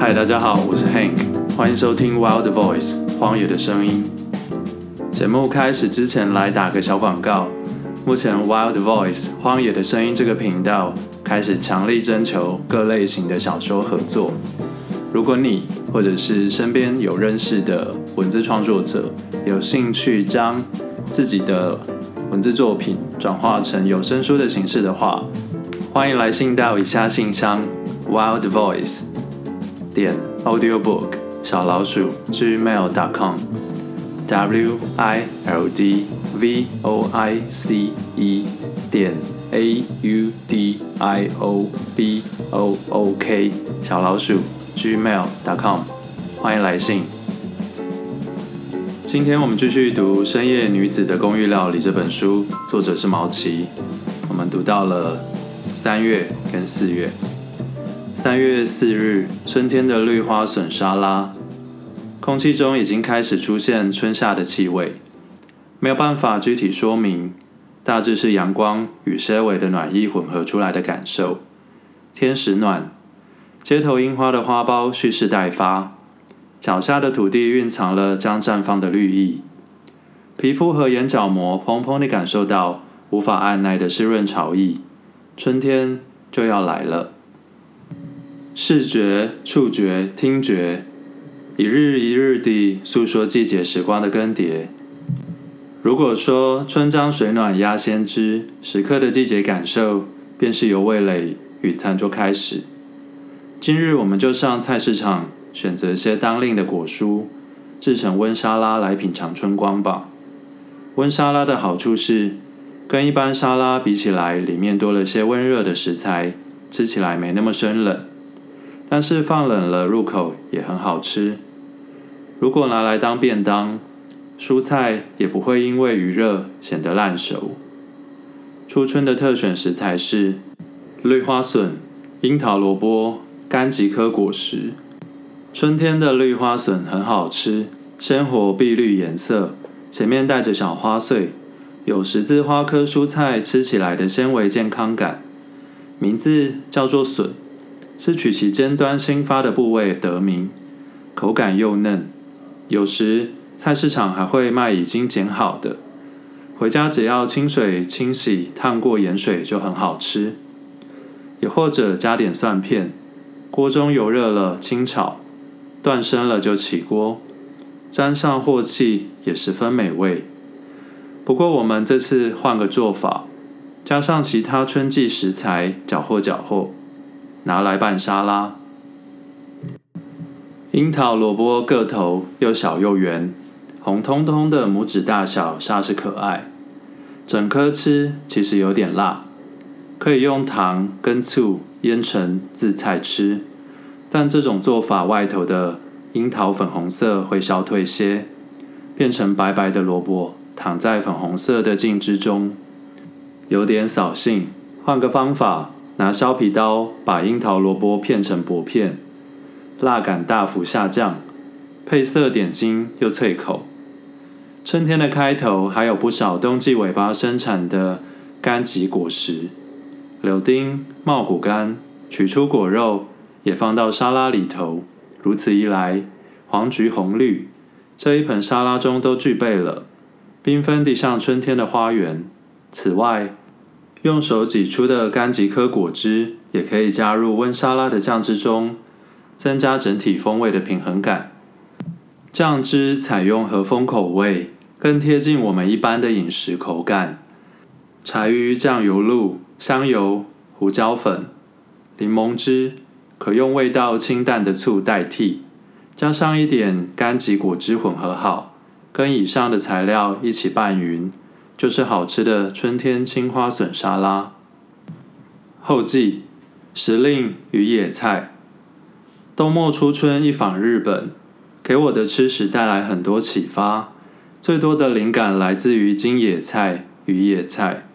嗨，大家好，我是 Hank，欢迎收听 Wild Voice 荒野的声音。节目开始之前，来打个小广告。目前 Wild Voice 荒野的声音这个频道开始强力征求各类型的小说合作。如果你或者是身边有认识的文字创作者，有兴趣将自己的文字作品转化成有声书的形式的话，欢迎来信到以下信箱：Wild Voice 点 audiobook 小老鼠 gmail.com，W I L D V O I C E 点 A U D I O B O O K 小老鼠 gmail.com，欢迎来信。今天我们继续读《深夜女子的公寓料理》这本书，作者是毛奇。我们读到了三月跟四月。三月四日，春天的绿花笋沙拉，空气中已经开始出现春夏的气味，没有办法具体说明，大致是阳光与些微的暖意混合出来的感受。天使暖，街头樱花的花苞蓄势待发。脚下的土地蕴藏了将绽放的绿意，皮肤和眼角膜砰砰地感受到无法按捺的湿润潮意，春天就要来了。视觉、触觉、听觉，一日一日地诉说季节时光的更迭。如果说春江水暖鸭先知，时刻的季节感受便是由味蕾与餐桌开始。今日我们就上菜市场。选择些当令的果蔬，制成温沙拉来品尝春光吧。温沙拉的好处是，跟一般沙拉比起来，里面多了些温热的食材，吃起来没那么生冷。但是放冷了入口也很好吃。如果拿来当便当，蔬菜也不会因为余热显得烂熟。初春的特选食材是绿花笋、樱桃萝卜、柑橘科果实。春天的绿花笋很好吃，鲜活碧绿颜色，前面带着小花穗，有十字花科蔬菜吃起来的纤维健康感。名字叫做笋，是取其尖端新发的部位得名，口感又嫩。有时菜市场还会卖已经剪好的，回家只要清水清洗，烫过盐水就很好吃。也或者加点蒜片，锅中油热了清炒。断生了就起锅，沾上镬气也十分美味。不过我们这次换个做法，加上其他春季食材搅和搅和，拿来拌沙拉。樱桃萝卜个头又小又圆，红彤彤的拇指大小，煞是可爱。整颗吃其实有点辣，可以用糖跟醋腌成渍菜吃。但这种做法外头的樱桃粉红色会消退些，变成白白的萝卜躺在粉红色的酱汁中，有点扫兴。换个方法，拿削皮刀把樱桃萝卜片成薄片，辣感大幅下降，配色点睛又脆口。春天的开头还有不少冬季尾巴生产的柑橘果实，柳丁、茂谷柑，取出果肉。也放到沙拉里头，如此一来，黄、橘、红、绿这一盆沙拉中都具备了，缤纷地像春天的花园。此外，用手挤出的柑橘科果汁也可以加入温沙拉的酱汁中，增加整体风味的平衡感。酱汁采用和风口味，更贴近我们一般的饮食口感。柴鱼酱油露、香油、胡椒粉、柠檬汁。可用味道清淡的醋代替，加上一点柑橘果汁混合好，跟以上的材料一起拌匀，就是好吃的春天青花笋沙拉。后记：时令与野菜。冬末初春一访日本，给我的吃食带来很多启发，最多的灵感来自于今野菜与野菜。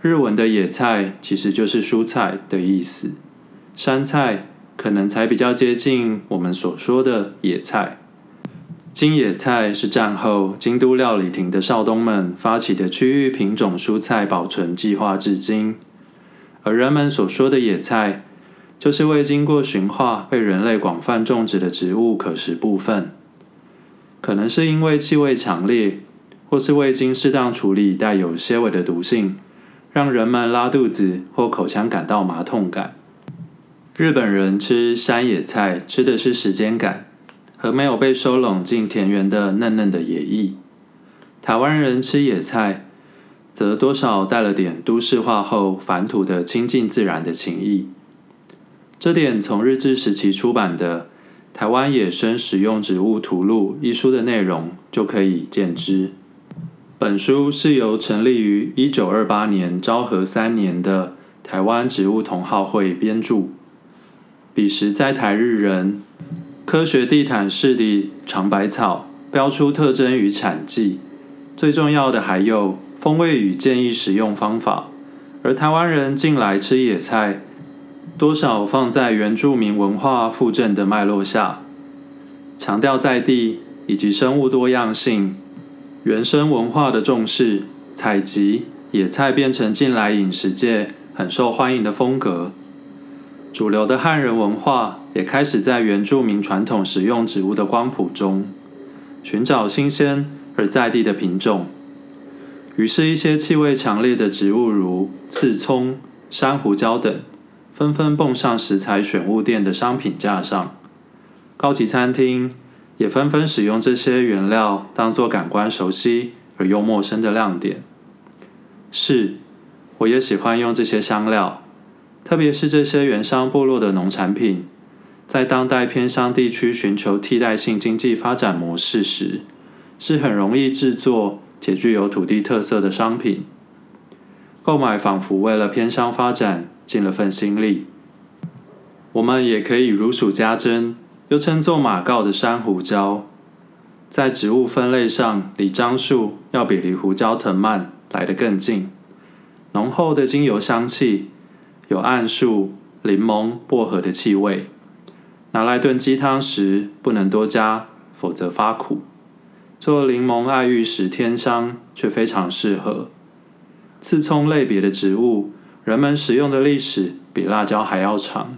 日文的野菜其实就是蔬菜的意思。山菜可能才比较接近我们所说的野菜。金野菜是战后京都料理亭的少东们发起的区域品种蔬菜保存计划至今，而人们所说的野菜，就是未经过驯化被人类广泛种植的植物可食部分。可能是因为气味强烈，或是未经适当处理带有些微的毒性，让人们拉肚子或口腔感到麻痛感。日本人吃山野菜吃的是时间感和没有被收拢进田园的嫩嫩的野意。台湾人吃野菜，则多少带了点都市化后返土的亲近自然的情意。这点从日治时期出版的《台湾野生食用植物图录》一书的内容就可以见知。本书是由成立于一九二八年昭和三年的台湾植物同好会编著。彼时在台日人科学地毯式的尝百草，标出特征与产季，最重要的还有风味与建议食用方法。而台湾人近来吃野菜。多少放在原住民文化附振的脉络下，强调在地以及生物多样性、原生文化的重视，采集野菜变成近来饮食界很受欢迎的风格。主流的汉人文化也开始在原住民传统食用植物的光谱中，寻找新鲜而在地的品种。于是，一些气味强烈的植物，如刺葱、珊瑚礁等。纷纷蹦上食材选物店的商品架上，高级餐厅也纷纷使用这些原料当做感官熟悉而又陌生的亮点。是，我也喜欢用这些香料，特别是这些原商部落的农产品，在当代偏乡地区寻求替代性经济发展模式时，是很容易制作且具有土地特色的商品。购买仿佛为了偏乡发展。尽了份心力，我们也可以如数家珍，又称作马告的山胡椒，在植物分类上，离樟树要比离胡椒藤蔓来得更近。浓厚的精油香气，有桉树、柠檬、薄荷的气味。拿来炖鸡汤时不能多加，否则发苦。做柠檬爱玉时添香，却非常适合。刺葱类别的植物。人们食用的历史比辣椒还要长，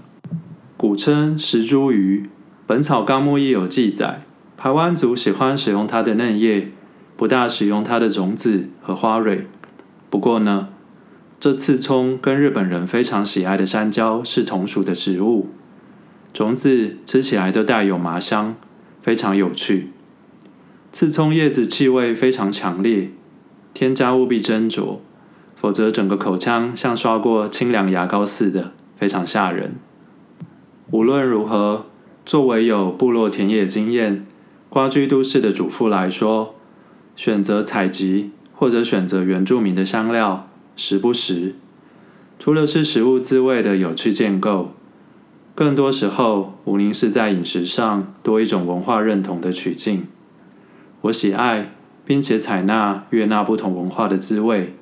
古称石茱萸，《本草纲目》亦有记载。台湾族喜欢使用它的嫩叶，不大使用它的种子和花蕊。不过呢，这刺葱跟日本人非常喜爱的山椒是同属的植物，种子吃起来都带有麻香，非常有趣。刺葱叶子气味非常强烈，添加务必斟酌。否则，整个口腔像刷过清凉牙膏似的，非常吓人。无论如何，作为有部落田野经验、瓜居都市的主妇来说，选择采集或者选择原住民的香料，时不时，除了是食物滋味的有趣建构，更多时候，无宁是在饮食上多一种文化认同的取径。我喜爱并且采纳悦纳不同文化的滋味。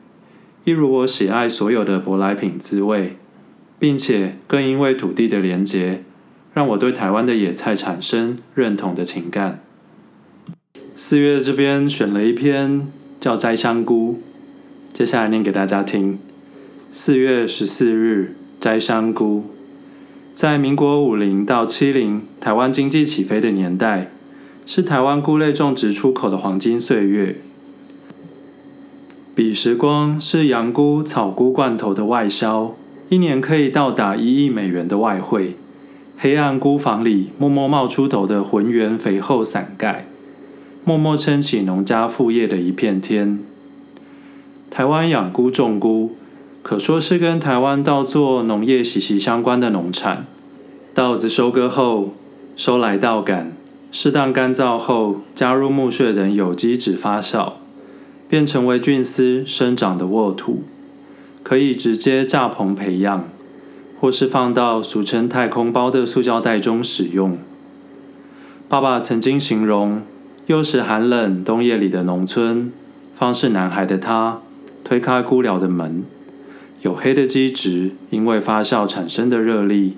一如我喜爱所有的舶来品滋味，并且更因为土地的连结，让我对台湾的野菜产生认同的情感。四月这边选了一篇叫《摘香菇》，接下来念给大家听。四月十四日，摘香菇。在民国五零到七零台湾经济起飞的年代，是台湾菇类种植出口的黄金岁月。彼时光是羊菇、草菇罐头的外销，一年可以到达一亿美元的外汇。黑暗菇房里默默冒出头的浑圆肥厚伞盖，默默撑起农家副业的一片天。台湾养菇种菇，可说是跟台湾稻作农业息息相关的农产。稻子收割后，收来稻杆，适当干燥后，加入木屑等有机质发酵。便成为菌丝生长的沃土，可以直接架棚培养，或是放到俗称太空包的塑胶袋中使用。爸爸曾经形容，幼时寒冷冬夜里的农村，方是男孩的他推开菇寮的门，黝黑的基质因为发酵产生的热力，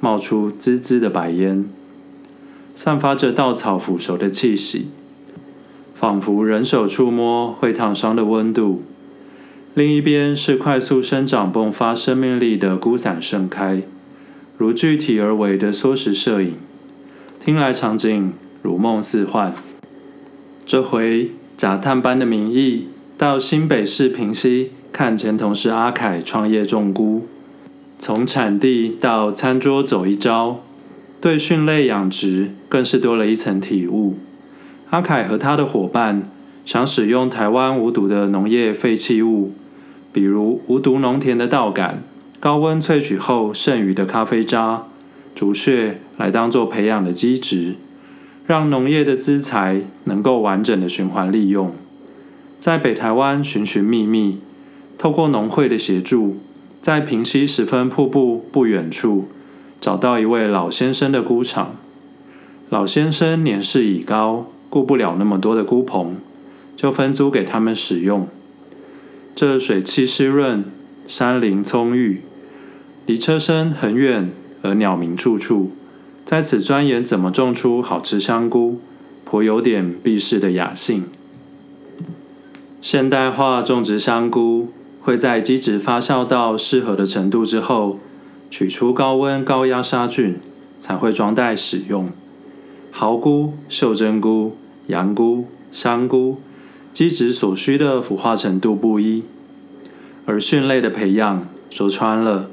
冒出滋滋的白烟，散发着稻草腐熟的气息。仿佛人手触摸会烫伤的温度。另一边是快速生长、迸发生命力的菇伞盛开，如具体而为的缩时摄影，听来场景如梦似幻。这回假探班的名义到新北市平溪看前同事阿凯创业种菇，从产地到餐桌走一遭，对蕈类养殖更是多了一层体悟。阿凯和他的伙伴想使用台湾无毒的农业废弃物，比如无毒农田的稻杆、高温萃取后剩余的咖啡渣、竹屑来当做培养的基质。让农业的资材能够完整的循环利用，在北台湾寻寻觅觅，透过农会的协助，在平溪十分瀑布不远处，找到一位老先生的菇场。老先生年事已高，顾不了那么多的菇棚，就分租给他们使用。这水气湿润，山林葱郁，离车声很远，而鸟鸣处处。在此钻研怎么种出好吃香菇，颇有点避世的雅兴。现代化种植香菇，会在基质发酵到适合的程度之后，取出高温高压杀菌，才会装袋使用。蚝菇、袖珍菇、洋菇、香菇，基质所需的腐化程度不一，而蕈类的培养，说穿了，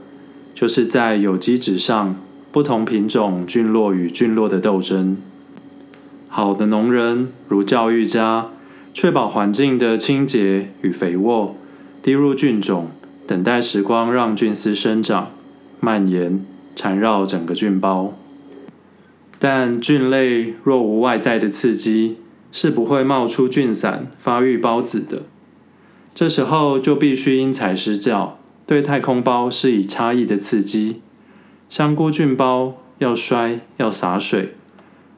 就是在有机质上。不同品种菌落与菌落的斗争。好的农人如教育家，确保环境的清洁与肥沃，滴入菌种，等待时光让菌丝生长、蔓延、缠绕整个菌包。但菌类若无外在的刺激，是不会冒出菌伞、发育孢子的。这时候就必须因材施教，对太空包施以差异的刺激。香菇菌包要摔，要洒水；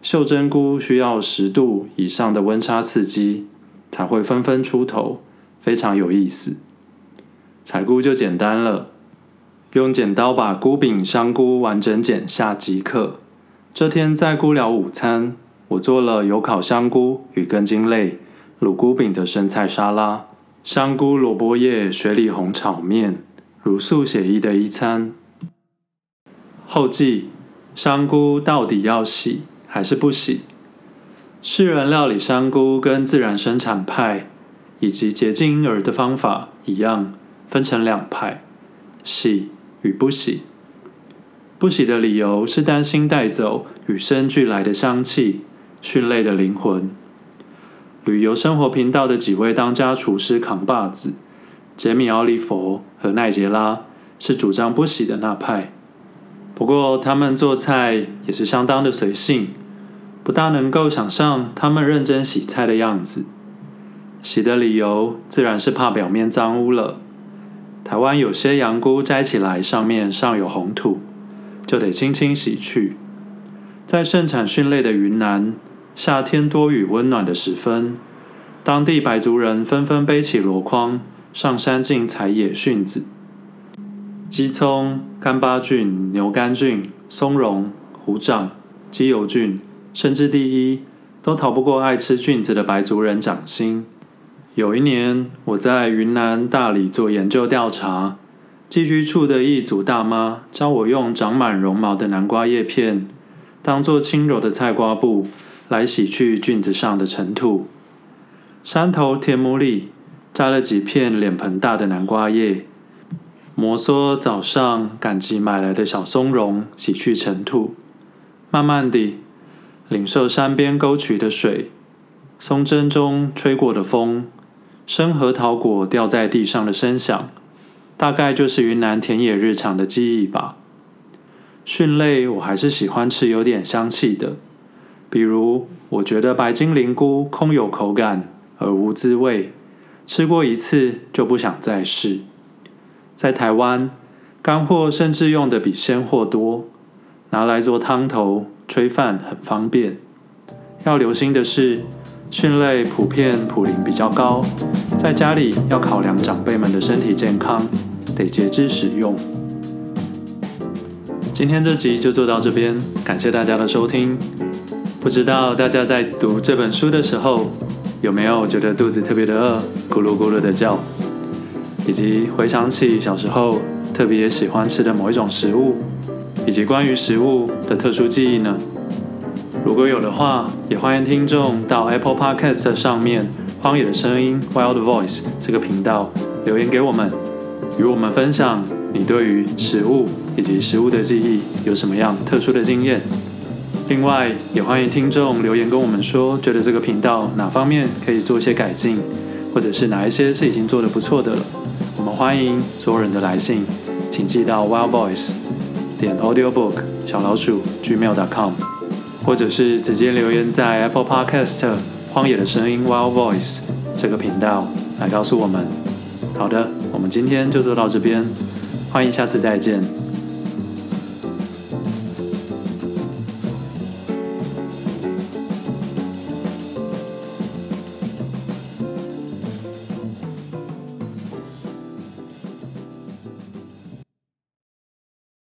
袖珍菇需要十度以上的温差刺激，才会纷纷出头，非常有意思。采菇就简单了，用剪刀把菇柄香菇完整剪下即可。这天在菇寮午餐，我做了有烤香菇与根茎类、卤菇饼的生菜沙拉，香菇萝卜叶雪里红炒面，如素写意的一餐。后记：香菇到底要洗还是不洗？世人料理香菇跟自然生产派以及洁净婴儿的方法一样，分成两派：洗与不洗。不洗的理由是担心带走与生俱来的香气、蕈类的灵魂。旅游生活频道的几位当家厨师扛把子，杰米·奥利佛和奈杰拉是主张不洗的那派。不过，他们做菜也是相当的随性，不大能够想象他们认真洗菜的样子。洗的理由自然是怕表面脏污了。台湾有些洋菇摘起来上面尚有红土，就得轻轻洗去。在盛产蕈类的云南，夏天多雨温暖的时分，当地白族人纷纷背起箩筐上山进采野蕈子。鸡葱、干巴菌、牛肝菌、松茸、虎掌、鸡油菌，甚至第一，都逃不过爱吃菌子的白族人掌心。有一年，我在云南大理做研究调查，寄居处的异族大妈教我用长满绒毛的南瓜叶片，当做轻柔的菜瓜布来洗去菌子上的尘土。山头田亩里摘了几片脸盆大的南瓜叶。摩挲早上赶集买来的小松茸，洗去尘土。慢慢地，领受山边沟渠的水，松针中吹过的风，生核桃果掉在地上的声响，大概就是云南田野日常的记忆吧。蕈类我还是喜欢吃有点香气的，比如我觉得白金灵菇空有口感而无滋味，吃过一次就不想再试。在台湾，干货甚至用的比鲜货多，拿来做汤头、炊饭很方便。要留心的是，蕈类普遍普林比较高，在家里要考量长辈们的身体健康，得节制使用。今天这集就做到这边，感谢大家的收听。不知道大家在读这本书的时候，有没有觉得肚子特别的饿，咕噜咕噜的叫？以及回想起小时候特别喜欢吃的某一种食物，以及关于食物的特殊记忆呢？如果有的话，也欢迎听众到 Apple Podcast 上面《荒野的声音》（Wild Voice） 这个频道留言给我们，与我们分享你对于食物以及食物的记忆有什么样特殊的经验。另外，也欢迎听众留言跟我们说，觉得这个频道哪方面可以做一些改进，或者是哪一些是已经做得不错的了。我们欢迎所有人的来信，请寄到 Wild Voice 点 audiobook 小老鼠 gmail.com。或者是直接留言在 Apple Podcast《荒野的声音》Wild Voice 这个频道来告诉我们。好的，我们今天就做到这边，欢迎下次再见。